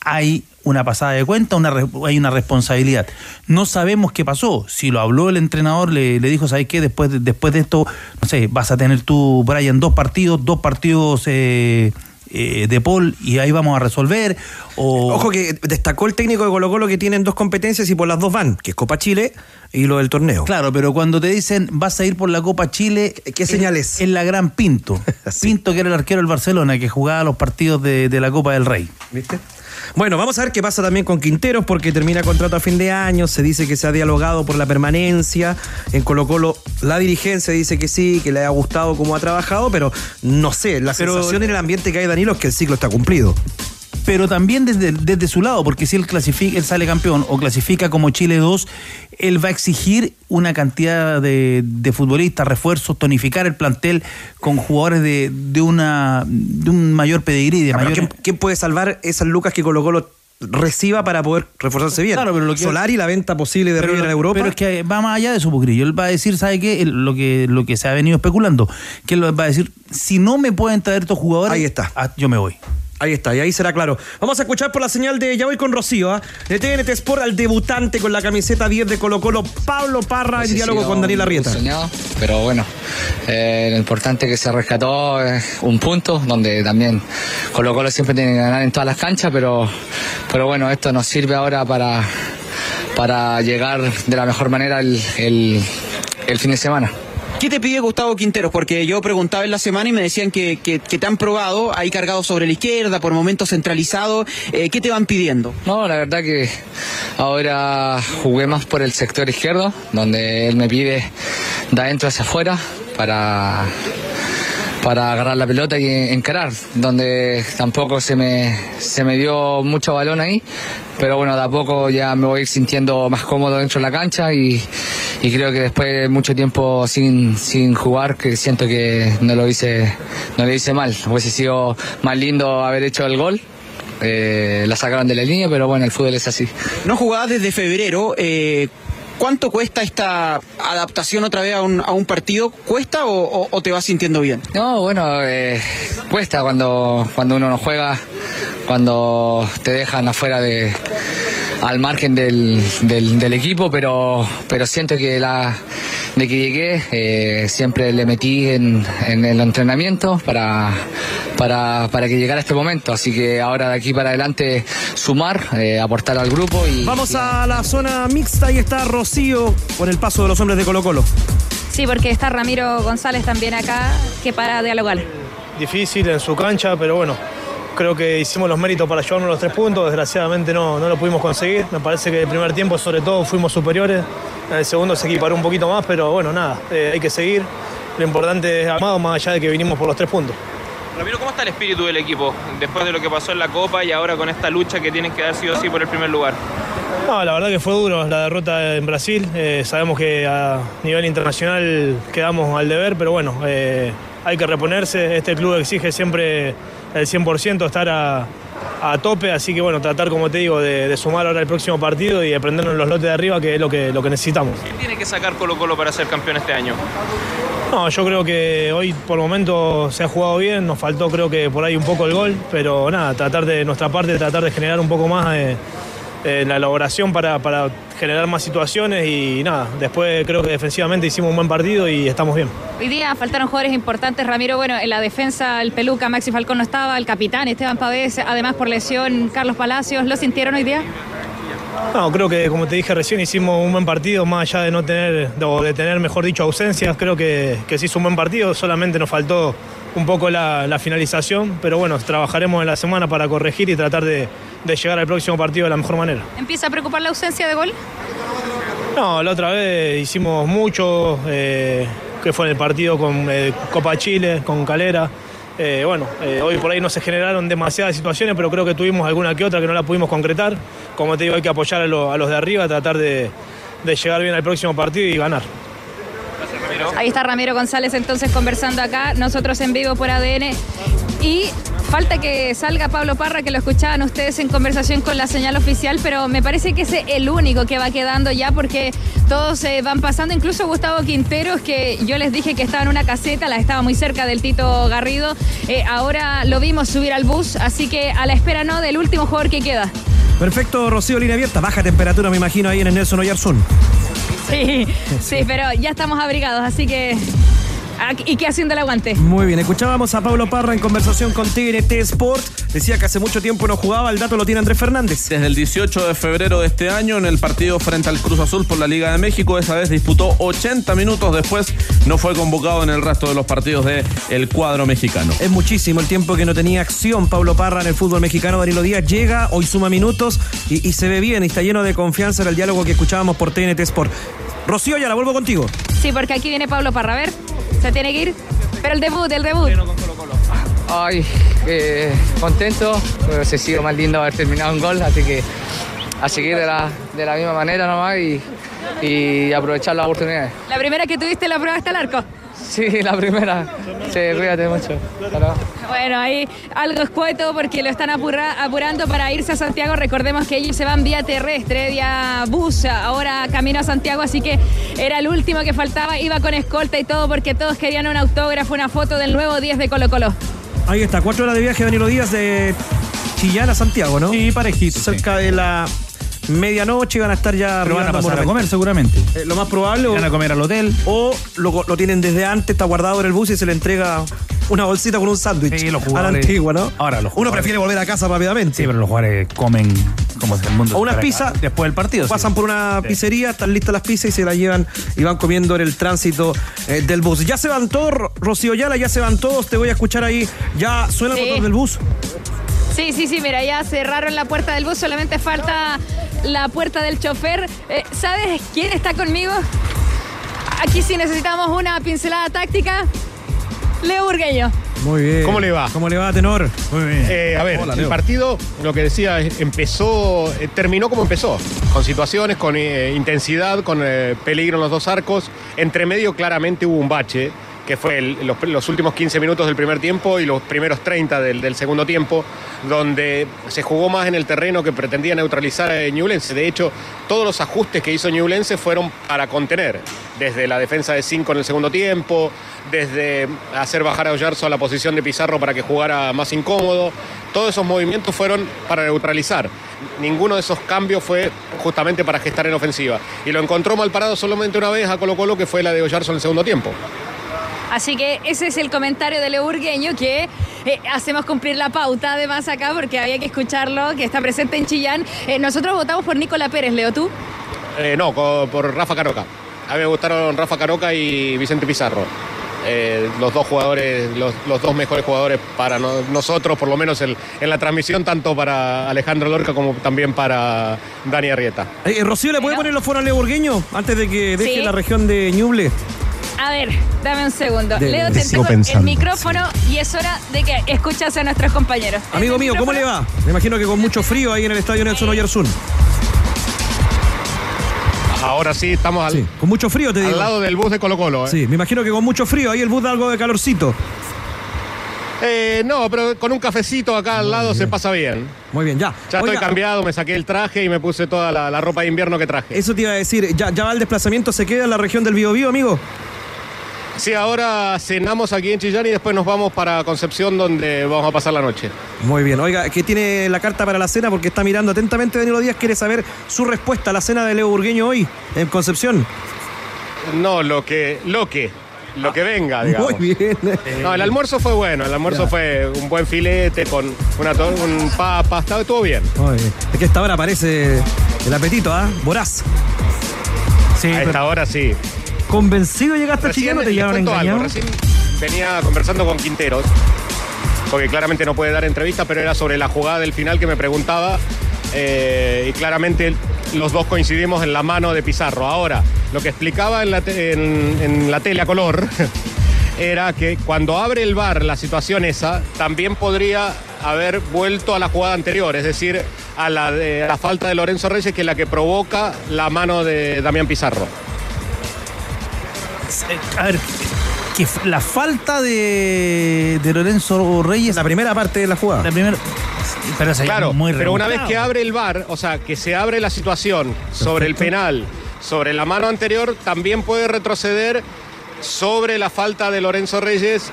hay una pasada de cuenta, una, hay una responsabilidad. No sabemos qué pasó. Si lo habló el entrenador, le, le dijo, ¿sabes qué? Después de, después de esto, no sé, vas a tener tú, Brian, dos partidos, dos partidos eh, eh, de Paul y ahí vamos a resolver. O... Ojo que destacó el técnico de Colo Colo que tienen dos competencias y por las dos van, que es Copa Chile y lo del torneo. Claro, pero cuando te dicen vas a ir por la Copa Chile, ¿Qué señal es? Es la gran Pinto. Pinto, que era el arquero del Barcelona, que jugaba los partidos de, de la Copa del Rey. ¿Viste? Bueno, vamos a ver qué pasa también con Quinteros, porque termina contrato a fin de año. Se dice que se ha dialogado por la permanencia. En Colo Colo, la dirigencia dice que sí, que le ha gustado cómo ha trabajado, pero no sé. La Pero- sensación en el ambiente que hay, Danilo, es que el ciclo está cumplido. Pero también desde, desde su lado, porque si él clasifica, él sale campeón o clasifica como Chile 2, él va a exigir una cantidad de, de futbolistas, refuerzos, tonificar el plantel con jugadores de, de una de un mayor pedigrí, de Ah, mayor ¿quién, quién puede salvar esas lucas que Colo Colo reciba para poder reforzarse bien? Claro, pero lo que- Solari, la venta posible de River a Europa. Pero es que va más allá de su Pugrillo. Él va a decir, ¿sabe qué? Lo, que, lo que se ha venido especulando. Que él va a decir, si no me pueden traer estos jugadores, Ahí está. ah, yo me voy. Ahí está, y ahí será claro. Vamos a escuchar por la señal de Ya voy con Rocío, ¿ah? de TNT Sport al debutante con la camiseta 10 de Colo Colo, Pablo Parra, en diálogo con Daniel Arrieta. soñado, pero bueno, eh, lo importante que se rescató eh, un punto, donde también Colo Colo siempre tiene que ganar en todas las canchas, pero, pero bueno, esto nos sirve ahora para, para llegar de la mejor manera el, el- el fin de semana. ¿Qué te pide Gustavo Quinteros? Porque yo preguntaba en la semana y me decían que, te han probado, ahí cargado sobre la izquierda, por momentos centralizado. Eh, ¿Qué te van pidiendo? No, la verdad que ahora jugué más por el sector izquierdo, donde él me pide de adentro hacia afuera para, para agarrar la pelota y encarar, donde tampoco se me, se me dio mucho balón ahí, pero bueno, de a poco ya me voy sintiendo más cómodo dentro de la cancha y, y creo que después de mucho tiempo sin, sin jugar, que siento que no lo hice, no lo hice mal, hubiese sido más lindo haber hecho el gol. Eh, la sacaron de la línea, pero bueno, el fútbol es así. No jugabas desde febrero. eh, ¿Cuánto cuesta esta adaptación otra vez a un, a un partido? ¿Cuesta o, o- te vas sintiendo bien? No, bueno, eh, cuesta cuando, cuando uno no juega, cuando te dejan afuera de al margen del, del, del equipo, pero, pero siento que la de que llegué eh, siempre le metí en, en el entrenamiento para, para, para que llegara este momento. Así que ahora de aquí para adelante sumar, eh, aportar al grupo y Vamos a la zona mixta, ahí está Rocío con el paso de los hombres de Colo Colo. Sí, porque está Ramiro González también acá, que para dialogar. Difícil en su cancha, pero bueno, creo que hicimos los méritos para llevarnos los tres puntos. Desgraciadamente no, no lo pudimos conseguir. Me parece que el primer tiempo, sobre todo, fuimos superiores. En el segundo se equiparó un poquito más, pero bueno, nada, eh, hay que seguir. Lo importante es amado, más allá de que vinimos por los tres puntos. Ramiro, ¿cómo está el espíritu del equipo después de lo que pasó en la Copa y ahora con esta lucha que tienen que dar sí o sí por el primer lugar? No, la verdad que fue duro la derrota en Brasil. Eh, sabemos que a nivel internacional quedamos al deber, pero bueno, eh, hay que reponerse. Este club exige siempre el 100% estar a, a tope, así que bueno, tratar, como te digo, de, de sumar ahora el próximo partido y aprendernos los lotes de arriba, que es lo que, lo que necesitamos. ¿Quién tiene que sacar Colo Colo para ser campeón este año? No, yo creo que hoy por el momento se ha jugado bien, nos faltó creo que por ahí un poco el gol, pero nada, tratar de nuestra parte, tratar de generar un poco más eh, eh, la elaboración para, para generar más situaciones y nada, después creo que defensivamente hicimos un buen partido y estamos bien. Hoy día faltaron jugadores importantes, Ramiro. Bueno, en la defensa, el Peluca, Maxi Falcón no estaba, el capitán Esteban Pavés, además por lesión, Carlos Palacios. ¿Lo sintieron hoy día? No, creo que como te dije recién hicimos un buen partido, más allá de no tener, o de tener, mejor dicho, ausencias, creo que, que se hizo un buen partido, solamente nos faltó un poco la, la finalización, pero bueno, trabajaremos en la semana para corregir y tratar de, de llegar al próximo partido de la mejor manera. ¿Empieza a preocupar la ausencia de gol? No, la otra vez hicimos mucho, eh, que fue en el partido con eh, Copa Chile, con Calera. Eh, bueno, hoy por ahí no se generaron demasiadas situaciones, pero creo que tuvimos alguna que otra que no la pudimos concretar. Como te digo, hay que apoyar a, lo- a los de arriba, tratar de, de llegar bien al próximo partido y ganar. Ahí está Ramiro González entonces conversando acá, nosotros en vivo por ADN. Y falta que salga Pablo Parra, que lo escuchaban ustedes en conversación con la señal oficial, pero me parece que es el único que va quedando ya porque todos eh, van pasando, incluso Gustavo Quinteros, que yo les dije que estaba en una caseta, la estaba muy cerca del Tito Garrido, eh, ahora lo vimos subir al bus, así que a la espera no del último jugador que queda. Perfecto, Rocío, línea abierta. Baja temperatura, me imagino, ahí en el Nelson Oyarzún. Sí, sí, pero ya estamos abrigados, así que... ¿Y qué haciendo el aguante? Muy bien, escuchábamos a Pablo Parra en conversación con TNT Sport. Decía que hace mucho tiempo no jugaba, el dato lo tiene Andrés Fernández. Desde el 18 de febrero de este año, en el partido frente al Cruz Azul por la Liga de México, esa vez disputó 80 minutos después, no fue convocado en el resto de los partidos del cuadro mexicano. Es muchísimo el tiempo que no tenía acción Pablo Parra en el fútbol mexicano. Danilo Díaz llega, hoy suma minutos y, y se ve bien y está lleno de confianza en el diálogo que escuchábamos por TNT Sport. Rocío, ya la vuelvo contigo. Sí, porque aquí viene Pablo Parra, a ver, se tiene que ir. Pero el debut, el debut. Ay, eh, contento, pero se sido más lindo haber terminado un gol, así que a seguir de la, de la misma manera nomás y, y aprovechar las oportunidades. La primera que tuviste la prueba hasta el arco. Sí, la primera. Sí, cuídate mucho. Bueno, ahí algo escueto porque lo están apurra- apurando para irse a Santiago. Recordemos que ellos se van vía terrestre, vía bus, ahora camino a Santiago, así que era el último que faltaba. Iba con escolta y todo porque todos querían un autógrafo, una foto del nuevo 10 de Colo Colo. Ahí está, cuatro horas de viaje Danilo Díaz de Chillán a Santiago, ¿no? Sí, parejito. Cerca de la medianoche van a estar ya Pero van a pasar a comer seguramente. Eh, lo más probable. Van a comer al hotel. O lo, lo tienen desde antes, está guardado en el bus y se le entrega una bolsita con un sándwich. Sí, los a la jugadores- antigua, ¿no? Ahora los Uno jugadores- prefiere volver a casa rápidamente. Sí, pero los jugadores comen como si el mundo O unas pizzas. después del partido. sí. Pasan por una Sí. pizzería, están listas las pizzas y se las llevan y van comiendo en el tránsito eh, del bus. Ya se van todos, Ro- Rocío Yala, ya se van todos. Te voy a escuchar ahí. Ya suena el Sí. motor del bus. Sí, sí, sí, mira, ya cerraron la puerta del bus, solamente falta la puerta del chofer. Eh, ¿Sabes quién está conmigo? Aquí sí necesitamos una pincelada táctica. Leo Burgueño. Muy bien. ¿Cómo le va? ¿Cómo le va, Tenor? Muy bien. Eh, a ver, Hola, el partido, lo que decía, empezó, eh, terminó como empezó, con situaciones, con eh, intensidad, con eh, peligro en los dos arcos. Entre medio claramente hubo un bache, que fue los, últimos 15 minutos del primer tiempo y los primeros 30 del, segundo tiempo, donde se jugó más en el terreno que pretendía neutralizar a Ñublense. De hecho, todos los ajustes que hizo Ñublense fueron para contener, desde la defensa de 5 en el segundo tiempo, desde hacer bajar a Oyarzo a la posición de Pizarro para que jugara más incómodo. Todos esos movimientos fueron para neutralizar. Ninguno de esos cambios fue justamente para gestar en ofensiva. Y lo encontró mal parado solamente una vez a Colo Colo, que fue la de Oyarzo en el segundo tiempo. Así que ese es el comentario de Leo Burgueño que eh, hacemos cumplir la pauta además acá porque había que escucharlo, que está presente en Chillán. Eh, nosotros votamos por Nicola Pérez, Leo, ¿tú? Eh, no, por Rafa Caroca. A mí me gustaron Rafa Caroca y Vicente Pizarro. Eh, los dos jugadores, los, los dos mejores jugadores para no- nosotros, por lo menos el- en la transmisión, tanto para Alejandro Lorca como también para Dani Arrieta. Eh, Rocío, ¿le puede poner los foros a Leo Burgueño antes de que deje Sí. la región de Ñuble? A ver, dame un segundo. Leo, te entrego el micrófono y es hora de que escuchas a nuestros compañeros. Amigo mío, ¿cómo le va? Me imagino que con mucho frío ahí en el estadio Nelson Oyarzún. Ahora sí, estamos al, Sí, con mucho frío te al digo. lado del bus de Colo Colo. ¿eh? Sí, me imagino que con mucho frío, ahí el bus da algo de calorcito. Eh, no, pero con un cafecito acá al lado se pasa bien. Muy bien, ya. Ya Oiga, estoy cambiado, me saqué el traje y me puse toda la, la ropa de invierno que traje. Eso te iba a decir, ¿ya, ya va el desplazamiento, se queda en la región del Biobío, amigo? Sí, ahora cenamos aquí en Chillán y después nos vamos para Concepción donde vamos a pasar la noche. Muy bien. Oiga, ¿qué tiene la carta para la cena? Porque está mirando atentamente Danilo Díaz, quiere saber su respuesta a la cena de Leo Burgueño hoy en Concepción. No, lo que, lo que, lo que venga, digamos. Muy bien. No, el almuerzo fue bueno, el almuerzo Ya. fue un buen filete con una un papa, estaba todo bien. Muy bien. Es que a esta hora aparece el apetito, ¿ah? Voraz. Sí, A esta hora sí. ¿Convencido llegaste a Recién, Chillán o te les llevaron cuento algo, engañado? recién venía conversando con Quinteros, porque claramente no puede dar entrevista, pero era sobre la jugada del final que me preguntaba, eh, y claramente los dos coincidimos en la mano de Pizarro. Ahora, lo que explicaba en la, te- en- en la tele a color era que cuando abre el bar la situación esa, también podría haber vuelto a la jugada anterior, es decir, a la, de, a la falta de Lorenzo Reyes, que es la que provoca la mano de Damián Pizarro. A ver, que la falta de, de Lorenzo Reyes. La primera parte de la jugada. La primera. Pero Claro, muy pero una vez que abre el VAR, o sea, que se abre la situación sobre el penal, sobre la mano anterior, también puede retroceder sobre la falta de Lorenzo Reyes,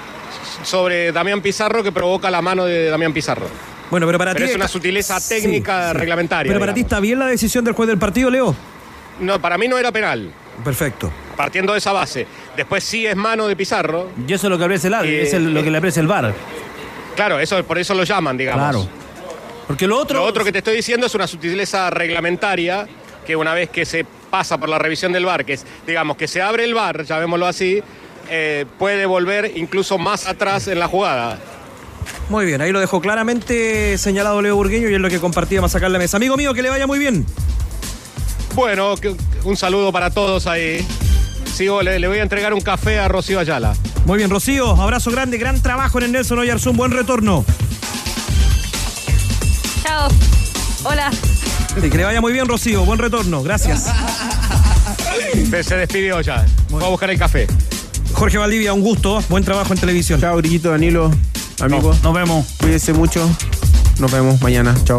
sobre Damián Pizarro, que provoca la mano de Damián Pizarro. Bueno, pero para Pero ti. es una sutileza técnica sí. reglamentaria. Pero para ti está bien la decisión del juez del partido, Leo. No, para mí no era penal, Perfecto. Partiendo de esa base. Después sí es mano de Pizarro. Y eso es lo que aprecia el Eh, es el- lo que le aprecia el VAR. Claro, eso, por eso lo llaman, digamos. Claro. Porque lo otro. Lo otro que te estoy diciendo es una sutileza reglamentaria que una vez que se pasa por la revisión del VAR, que es, digamos, que se abre el VAR, llamémoslo así, eh, puede volver incluso más atrás en la jugada. Muy bien, ahí lo dejó claramente señalado Leo Burgueño y es lo que compartía más acá en la mesa. Amigo mío, que le vaya muy bien. Bueno, un saludo para todos ahí. Sigo, le, le voy a entregar un café a Rocío Ayala. Muy bien, Rocío, abrazo grande, gran trabajo en el Nelson Oyarzún, buen retorno. Chao. Hola. Y que le vaya muy bien, Rocío, buen retorno, gracias. Se, se despidió ya. Voy a buscar el café. Jorge Valdivia, un gusto, buen trabajo en televisión. Chao, Grillito Danilo, amigo. Nos vemos. Cuídese mucho. Nos vemos mañana. Chao.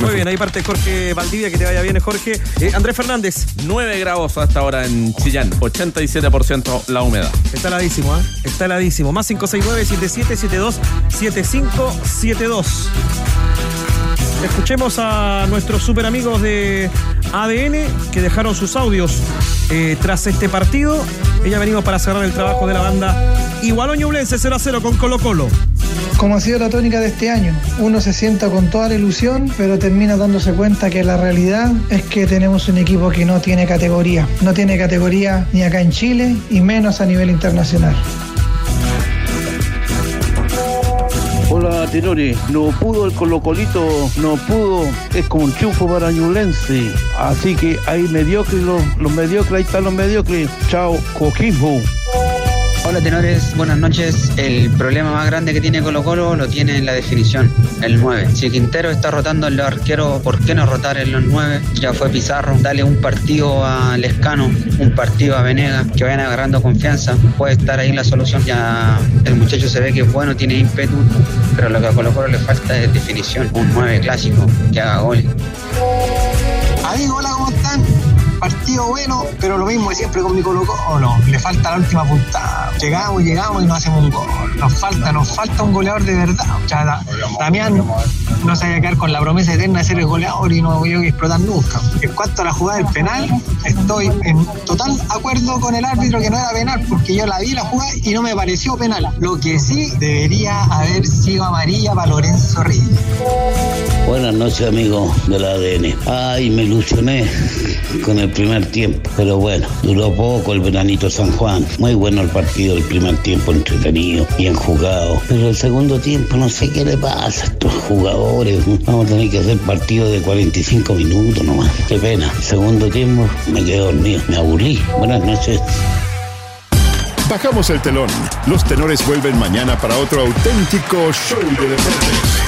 Muy bien, ahí parte Jorge Valdivia, que te vaya bien, Jorge. Eh, Andrés Fernández, 9 grados hasta ahora en Chillán, 87% la humedad. está heladísimo, ¿ah? Está heladísimo. Más 569-7772-7572. Escuchemos a nuestros super amigos de ADN que dejaron sus audios eh, tras este partido. Ya venimos para cerrar el trabajo de la banda Igualó Ñublense 0 a 0 con Colo Colo. Como ha sido la tónica de este año, uno se sienta con toda la ilusión, pero termina dándose cuenta que la realidad es que tenemos un equipo que no tiene categoría. No tiene categoría ni acá en Chile y menos a nivel internacional. Hola Tenores, no pudo el Colocolito, no pudo, es como un triunfo para Ñublense. Así que hay mediocres, los, los mediocres, ahí están los mediocres. Chao, Coquimbo. Hola tenores, buenas noches. El problema más grande que tiene Colo Colo lo tiene en la definición, el 9. Si Quintero está rotando en los arqueros, ¿por qué no rotar en los 9? Ya fue Pizarro, dale un partido a Lescano, un partido a Venega, que vayan agarrando confianza. Puede estar ahí la solución. Ya el muchacho se ve que es bueno, tiene ímpetu, pero lo que a Colo Colo le falta es definición. Un 9 clásico que haga goles. Amigos, hola, ¿cómo están? Bueno, pero lo mismo siempre con mi Colo Colo. Le falta la última puntada. Llegamos, llegamos y no hacemos un gol. Nos falta, nos falta un goleador de verdad. O sea, Da- Damián no se vaya a quedar con la promesa eterna de ser el goleador y no voy a explotar nunca. En cuanto a la jugada del penal, estoy en total acuerdo con el árbitro que no era penal, porque yo la vi la jugada y no me pareció penal. Lo que sí debería haber sido amarilla para Lorenzo Reyes. Buenas noches amigos del ADN. Ay, me ilusioné con el primer tiempo, pero bueno, duró poco el veranito San Juan. Muy bueno el partido, el primer tiempo entretenido, bien jugado. Pero el segundo tiempo no sé qué le pasa a estos jugadores. Vamos a tener que hacer partido de 45 minutos nomás. Qué pena. Segundo tiempo me quedé dormido, me aburrí. Buenas noches. Bajamos el telón. Los tenores vuelven mañana para otro auténtico show de deportes.